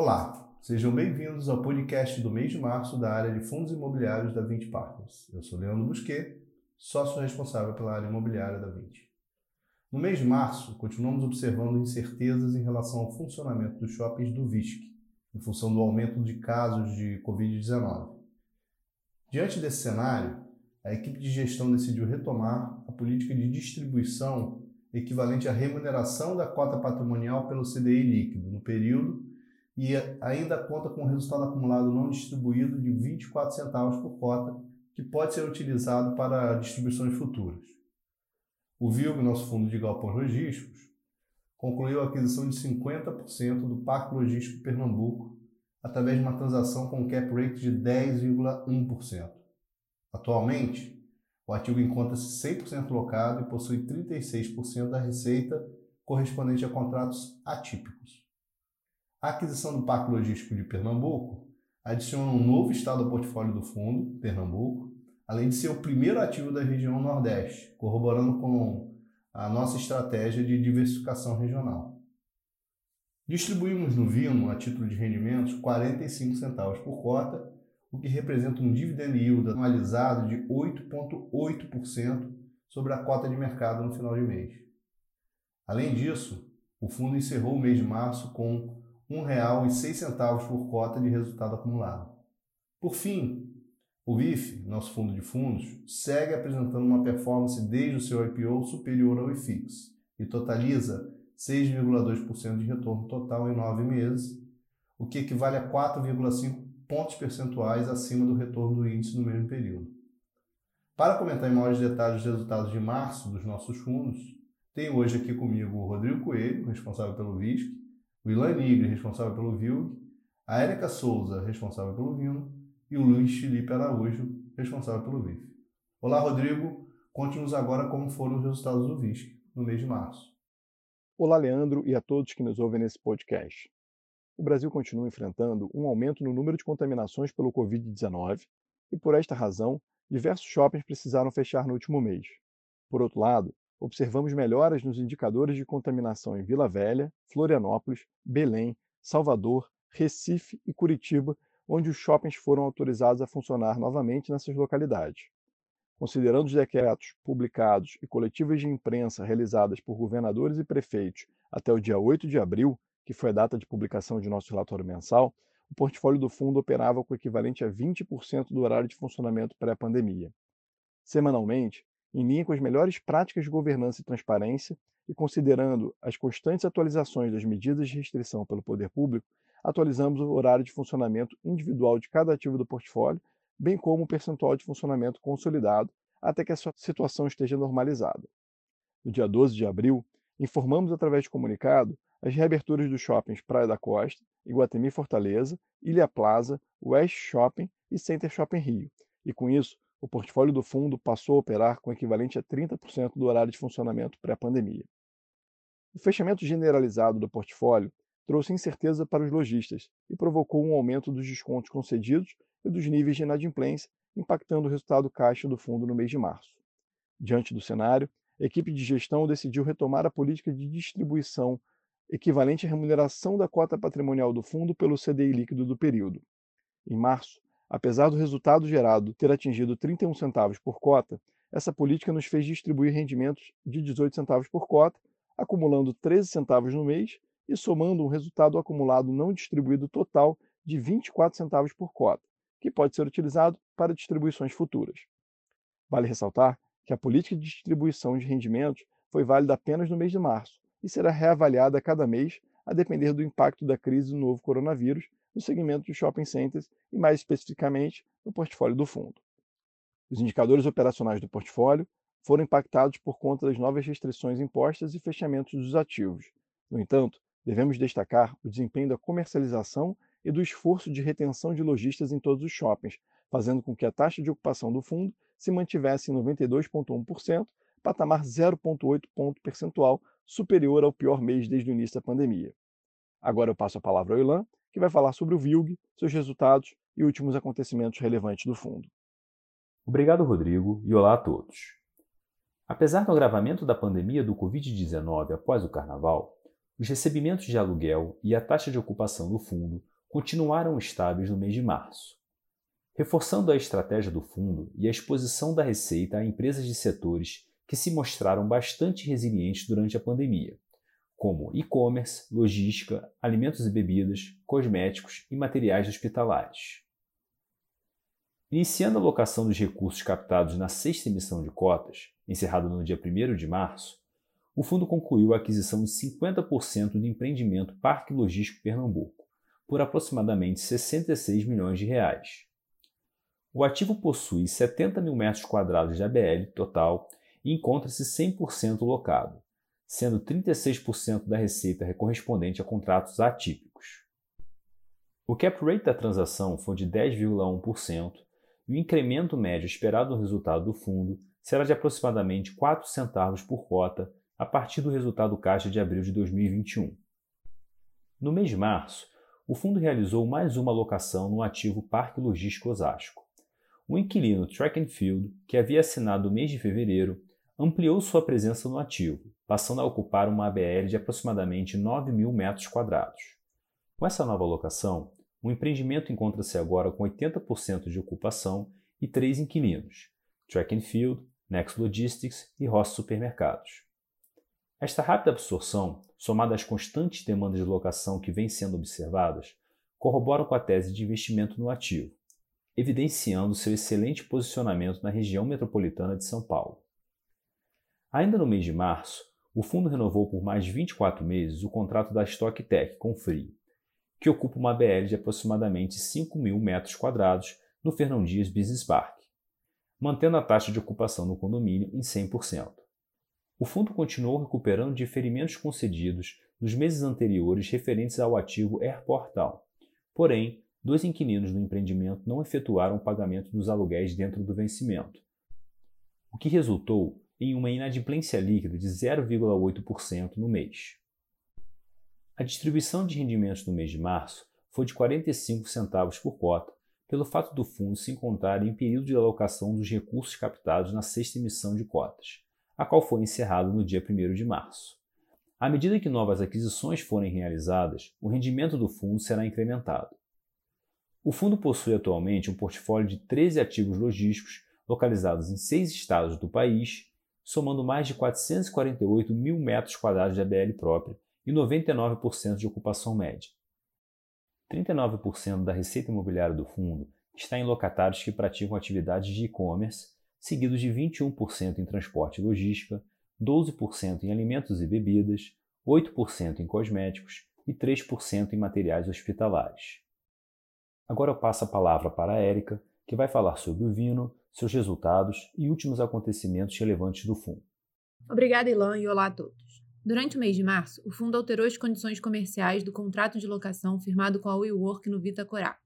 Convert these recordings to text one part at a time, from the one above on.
Olá, sejam bem-vindos ao podcast do mês de março da área de fundos imobiliários da 20 Partners. Eu sou Leandro Busquet, sócio responsável pela área imobiliária da 20. No mês de março, continuamos observando incertezas em relação ao funcionamento dos shoppings do VISC, em função do aumento de casos de Covid-19. Diante desse cenário, a equipe de gestão decidiu retomar a política de distribuição equivalente à remuneração da cota patrimonial pelo CDI líquido no período e ainda conta com o resultado acumulado não distribuído de 24 centavos por cota, que pode ser utilizado para distribuições futuras. O VILG, nosso fundo de galpões logísticos, concluiu a aquisição de 50% do Parque Logístico Pernambuco através de uma transação com cap rate de 10,1%. Atualmente, o ativo encontra-se 100% locado e possui 36% da receita correspondente a contratos atípicos. A aquisição do Parque Logístico de Pernambuco adiciona um novo estado ao portfólio do fundo, Pernambuco, além de ser o primeiro ativo da região Nordeste, corroborando com a nossa estratégia de diversificação regional. Distribuímos no Vino, a título de rendimentos, 45 centavos por cota, o que representa um dividend yield anualizado de 8,8% sobre a cota de mercado no final de mês. Além disso, o fundo encerrou o mês de março com R$ 1,06 por cota de resultado acumulado. Por fim, o VIF, nosso fundo de fundos, segue apresentando uma performance desde o seu IPO superior ao IFIX e totaliza 6,2% de retorno total em nove meses, o que equivale a 4,5 pontos percentuais acima do retorno do índice no mesmo período. Para comentar em maiores detalhes os resultados de março dos nossos fundos, tenho hoje aqui comigo o Rodrigo Coelho, responsável pelo VISC, o Ilan Nigre, responsável pelo VILG, a Érica Souza, responsável pelo Vino, e o Luiz Felipe Araújo, responsável pelo VIF. Olá, Rodrigo. Conte-nos agora como foram os resultados do VISC no mês de março. Olá, Leandro, e a todos que nos ouvem nesse podcast. O Brasil continua enfrentando um aumento no número de contaminações pelo Covid-19 e, por esta razão, diversos shoppings precisaram fechar no último mês. Por outro lado, observamos melhoras nos indicadores de contaminação em Vila Velha, Florianópolis, Belém, Salvador, Recife e Curitiba, onde os shoppings foram autorizados a funcionar novamente nessas localidades. Considerando os decretos publicados e coletivas de imprensa realizadas por governadores e prefeitos até o dia 8 de abril, que foi a data de publicação de nosso relatório mensal, o portfólio do fundo operava com o equivalente a 20% do horário de funcionamento pré-pandemia. Semanalmente, em linha com as melhores práticas de governança e transparência, e considerando as constantes atualizações das medidas de restrição pelo poder público, atualizamos o horário de funcionamento individual de cada ativo do portfólio, bem como o percentual de funcionamento consolidado, até que a situação esteja normalizada. No dia 12 de abril, informamos através de comunicado as reaberturas dos shoppings Praia da Costa, Iguatemi Fortaleza, Ilha Plaza, West Shopping e Center Shopping Rio, e com isso o portfólio do fundo passou a operar com equivalente a 30% do horário de funcionamento pré-pandemia. O fechamento generalizado do portfólio trouxe incerteza para os lojistas e provocou um aumento dos descontos concedidos e dos níveis de inadimplência, impactando o resultado caixa do fundo no mês de março. Diante do cenário, a equipe de gestão decidiu retomar a política de distribuição equivalente à remuneração da cota patrimonial do fundo pelo CDI líquido do período. Em março, Apesar do resultado gerado ter atingido 31 centavos por cota, essa política nos fez distribuir rendimentos de 18 centavos por cota, acumulando 13 centavos no mês e somando um resultado acumulado não distribuído total de 24 centavos por cota, que pode ser utilizado para distribuições futuras. Vale ressaltar que a política de distribuição de rendimentos foi válida apenas no mês de março e será reavaliada a cada mês a depender do impacto da crise do novo coronavírus no segmento de shopping centers e, mais especificamente, no portfólio do fundo. Os indicadores operacionais do portfólio foram impactados por conta das novas restrições impostas e fechamentos dos ativos. No entanto, devemos destacar o desempenho da comercialização e do esforço de retenção de lojistas em todos os shoppings, fazendo com que a taxa de ocupação do fundo se mantivesse em 92,1%, patamar 0,8 ponto percentual superior ao pior mês desde o início da pandemia. Agora eu passo a palavra ao Ilan, que vai falar sobre o VILG, seus resultados e últimos acontecimentos relevantes do fundo. Obrigado, Rodrigo, e olá a todos. Apesar do agravamento da pandemia do Covid-19 após o carnaval, Os recebimentos de aluguel e a taxa de ocupação do fundo continuaram estáveis no mês de março. Reforçando a estratégia do fundo e a exposição da receita a empresas de setores que se mostraram bastante resilientes durante a pandemia, como e-commerce, logística, alimentos e bebidas, cosméticos e materiais hospitalares. Iniciando a alocação dos recursos captados na sexta emissão de cotas, encerrada no dia 1 de março, o fundo concluiu a aquisição de 50% do empreendimento Parque Logístico Pernambuco, por aproximadamente 66 milhões de reais. O ativo possui 70 mil metros quadrados de ABL total e encontra-se 100% locado, sendo 36% da receita correspondente a contratos atípicos. O cap rate da transação foi de 10,1% e o incremento médio esperado no resultado do fundo será de aproximadamente 4 centavos por cota a partir do resultado caixa de abril de 2021. No mês de março, o fundo realizou mais uma alocação no ativo Parque Logístico Osasco. O inquilino Track and Field, que havia assinado no mês de fevereiro, ampliou sua presença no ativo, passando a ocupar uma ABL de aproximadamente 9 mil metros quadrados. Com essa nova alocação, o empreendimento encontra-se agora com 80% de ocupação e três inquilinos: Track and Field, Next Logistics e Ross Supermercados. Esta rápida absorção, somada às constantes demandas de locação que vêm sendo observadas, corroboram com a tese de investimento no ativo, evidenciando seu excelente posicionamento na região metropolitana de São Paulo. Ainda no mês de março, o fundo renovou por mais 24 meses o contrato da StockTech com Free, que ocupa uma BL de aproximadamente 5 mil metros quadrados no Fernão Dias Business Park, mantendo a taxa de ocupação no condomínio em 100%. O fundo continuou recuperando diferimentos concedidos nos meses anteriores referentes ao ativo Airportal. Porém, dois inquilinos do empreendimento não efetuaram o pagamento dos aluguéis dentro do vencimento, o que resultou em uma inadimplência líquida de 0,8% no mês. A distribuição de rendimentos no mês de março foi de 45 centavos por cota, pelo fato do fundo se encontrar em período de alocação dos recursos captados na sexta emissão de cotas, a qual foi encerrada no dia 1 de março. À medida que novas aquisições forem realizadas, o rendimento do fundo será incrementado. O fundo possui atualmente um portfólio de 13 ativos logísticos localizados em seis estados do país, somando mais de 448 mil metros quadrados de ABL própria e 99% de ocupação média. 39% da receita imobiliária do fundo está em locatários que praticam atividades de e-commerce, seguidos de 21% em transporte e logística, 12% em alimentos e bebidas, 8% em cosméticos e 3% em materiais hospitalares. Agora eu passo a palavra para a Érica, que vai falar sobre o Vino, seus resultados e últimos acontecimentos relevantes do fundo. Obrigada, Ilan, e olá a todos. Durante o mês de março, o fundo alterou as condições comerciais do contrato de locação firmado com a WeWork no Vita Corá.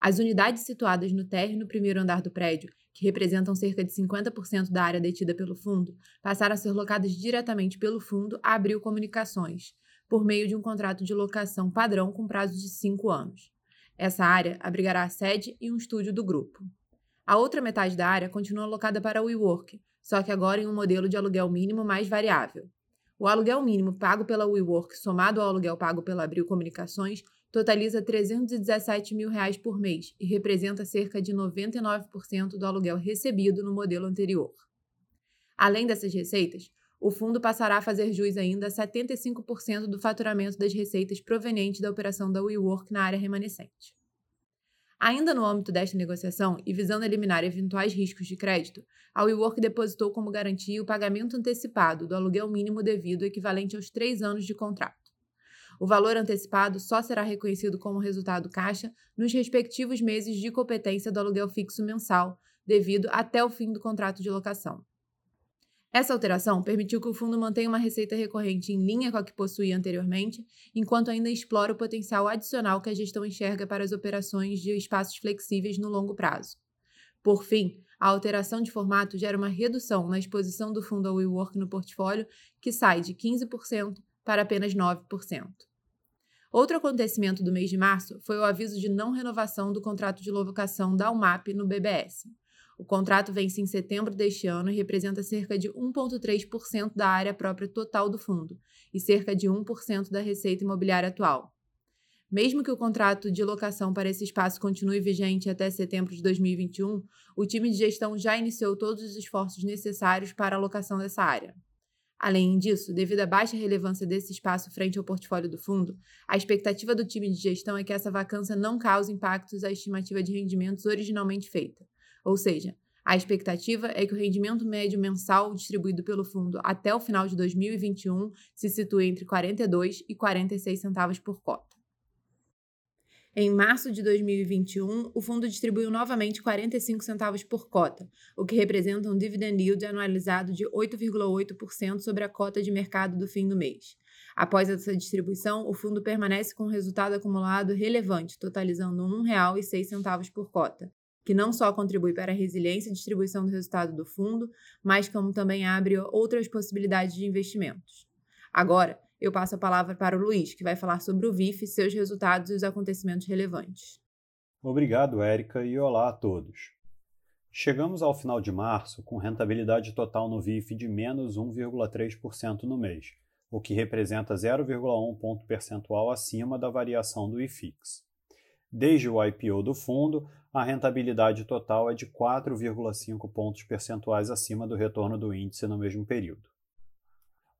As unidades situadas no térreo no primeiro andar do prédio, que representam cerca de 50% da área detida pelo fundo, passaram a ser locadas diretamente pelo fundo a Abril Comunicações, por meio de um contrato de locação padrão com prazo de cinco anos. Essa área abrigará a sede e um estúdio do grupo. A outra metade da área continua alocada para a WeWork, só que agora em um modelo de aluguel mínimo mais variável. O aluguel mínimo pago pela WeWork, somado ao aluguel pago pela Abril Comunicações, totaliza 317 mil reais por mês e representa cerca de 99% do aluguel recebido no modelo anterior. Além dessas receitas, o fundo passará a fazer jus ainda a 75% do faturamento das receitas provenientes da operação da WeWork na área remanescente. Ainda no âmbito desta negociação e visando eliminar eventuais riscos de crédito, a WeWork depositou como garantia o pagamento antecipado do aluguel mínimo devido equivalente aos três anos de contrato. O valor antecipado só será reconhecido como resultado caixa nos respectivos meses de competência do aluguel fixo mensal, devido até o fim do contrato de locação. Essa alteração permitiu que o fundo mantenha uma receita recorrente em linha com a que possuía anteriormente, enquanto ainda explora o potencial adicional que a gestão enxerga para as operações de espaços flexíveis no longo prazo. Por fim, a alteração de formato gera uma redução na exposição do fundo ao WeWork no portfólio, que sai de 15% para apenas 9%. Outro acontecimento do mês de março foi o aviso de não renovação do contrato de locação da UMAP no BBS. O contrato vence em setembro deste ano e representa cerca de 1,3% da área própria total do fundo e cerca de 1% da receita imobiliária atual. Mesmo que o contrato de locação para esse espaço continue vigente até setembro de 2021, o time de gestão já iniciou todos os esforços necessários para a locação dessa área. Além disso, devido à baixa relevância desse espaço frente ao portfólio do fundo, a expectativa do time de gestão é que essa vacância não cause impactos à estimativa de rendimentos originalmente feita. Ou seja, a expectativa é que o rendimento médio mensal distribuído pelo fundo até o final de 2021 se situe entre 42 e 46 centavos por cota. Em março de 2021, o fundo distribuiu novamente 45 centavos por cota, o que representa um dividend yield anualizado de 8,8% sobre a cota de mercado do fim do mês. Após essa distribuição, o fundo permanece com um resultado acumulado relevante, totalizando R$ 1,06 por cota, que não só contribui para a resiliência e distribuição do resultado do fundo, mas como também abre outras possibilidades de investimentos. Agora, eu passo a palavra para o Luiz, que vai falar sobre o VIF, seus resultados e os acontecimentos relevantes. Obrigado, Érica, e olá a todos. Chegamos ao final de março com rentabilidade total no VIF de menos 1,3% no mês, o que representa 0,1 ponto percentual acima da variação do IFIX. Desde o IPO do fundo, a rentabilidade total é de 4,5 pontos percentuais acima do retorno do índice no mesmo período.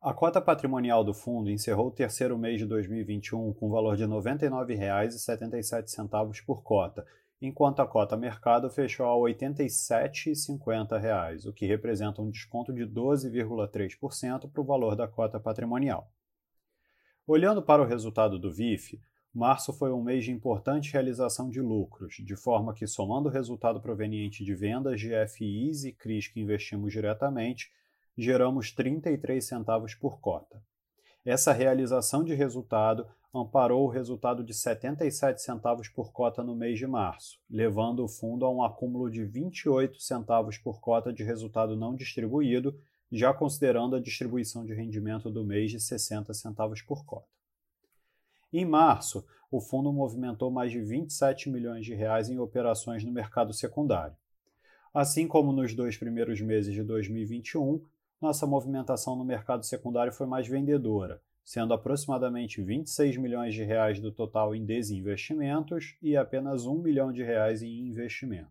A cota patrimonial do fundo encerrou o terceiro mês de 2021 com valor de R$ 99,77 por cota, enquanto a cota mercado fechou a R$ 87,50, o que representa um desconto de 12,3% para o valor da cota patrimonial. Olhando para o resultado do VIF, Março foi um mês de importante realização de lucros, de forma que, somando o resultado proveniente de vendas de FIs e CRIs que investimos diretamente, geramos 33 centavos por cota. Essa realização de resultado amparou o resultado de 77 centavos por cota no mês de março, levando o fundo a um acúmulo de 28 centavos por cota de resultado não distribuído, já considerando a distribuição de rendimento do mês de 60 centavos por cota. Em março, o fundo movimentou mais de 27 milhões de reais em operações no mercado secundário. Assim como nos dois primeiros meses de 2021, nossa movimentação no mercado secundário foi mais vendedora, sendo aproximadamente 26 milhões de reais do total em desinvestimentos e apenas 1 milhão de reais em investimentos.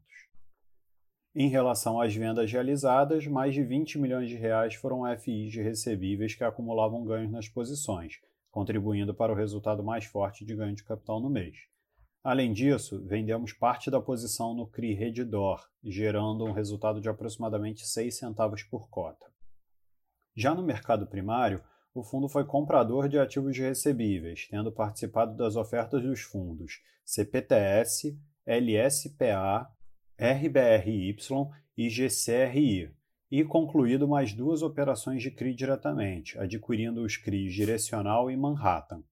Em relação às vendas realizadas, mais de 20 milhões de reais foram FIs de recebíveis que acumulavam ganhos nas posições, contribuindo para o resultado mais forte de ganho de capital no mês. Além disso, vendemos parte da posição no CRI Redditor, gerando um resultado de aproximadamente 6 centavos por cota. Já no mercado primário, o fundo foi comprador de ativos recebíveis, tendo participado das ofertas dos fundos CPTS, LSPA, RBRY e GCRI, e concluído mais duas operações de CRI diretamente, adquirindo os CRIs Direcional e Manhattan.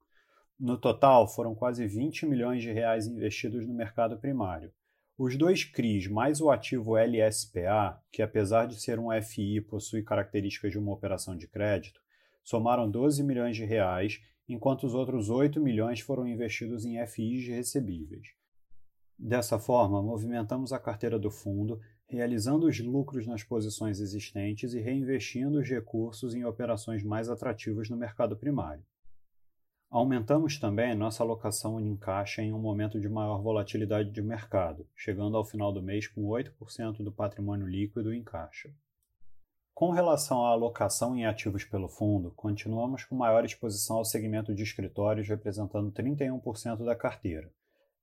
No total, foram quase 20 milhões de reais investidos no mercado primário. Os dois CRIs mais o ativo LSPA, que apesar de ser um FI possui características de uma operação de crédito, somaram 12 milhões de reais, enquanto os outros 8 milhões foram investidos em FIs recebíveis. Dessa forma, movimentamos a carteira do fundo realizando os lucros nas posições existentes e reinvestindo os recursos em operações mais atrativas no mercado primário. Aumentamos também nossa alocação em caixa em um momento de maior volatilidade de mercado, chegando ao final do mês com 8% do patrimônio líquido em caixa. Com relação à alocação em ativos pelo fundo, continuamos com maior exposição ao segmento de escritórios, representando 31% da carteira,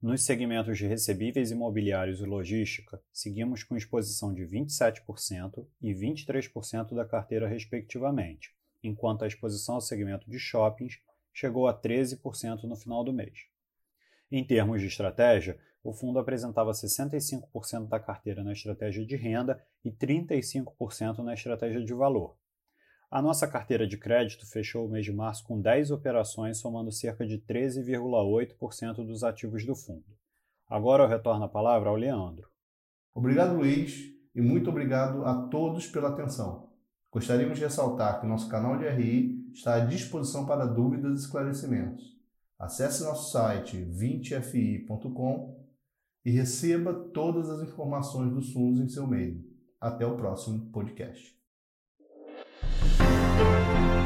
nos segmentos de recebíveis imobiliários e logística, seguimos com exposição de 27% e 23% da carteira, respectivamente, enquanto a exposição ao segmento de shoppings chegou a 13% no final do mês. Em termos de estratégia, o fundo apresentava 65% da carteira na estratégia de renda e 35% na estratégia de valor, a nossa carteira de crédito fechou o mês de março com 10 operações, somando cerca de 13,8% dos ativos do fundo. Agora eu retorno a palavra ao Leandro. Obrigado, Luiz, e muito obrigado a todos pela atenção. Gostaríamos de ressaltar que nosso canal de RI está à disposição para dúvidas e esclarecimentos. Acesse nosso site 20fi.com e receba todas as informações dos fundos em seu e-mail. Até o próximo podcast. thank you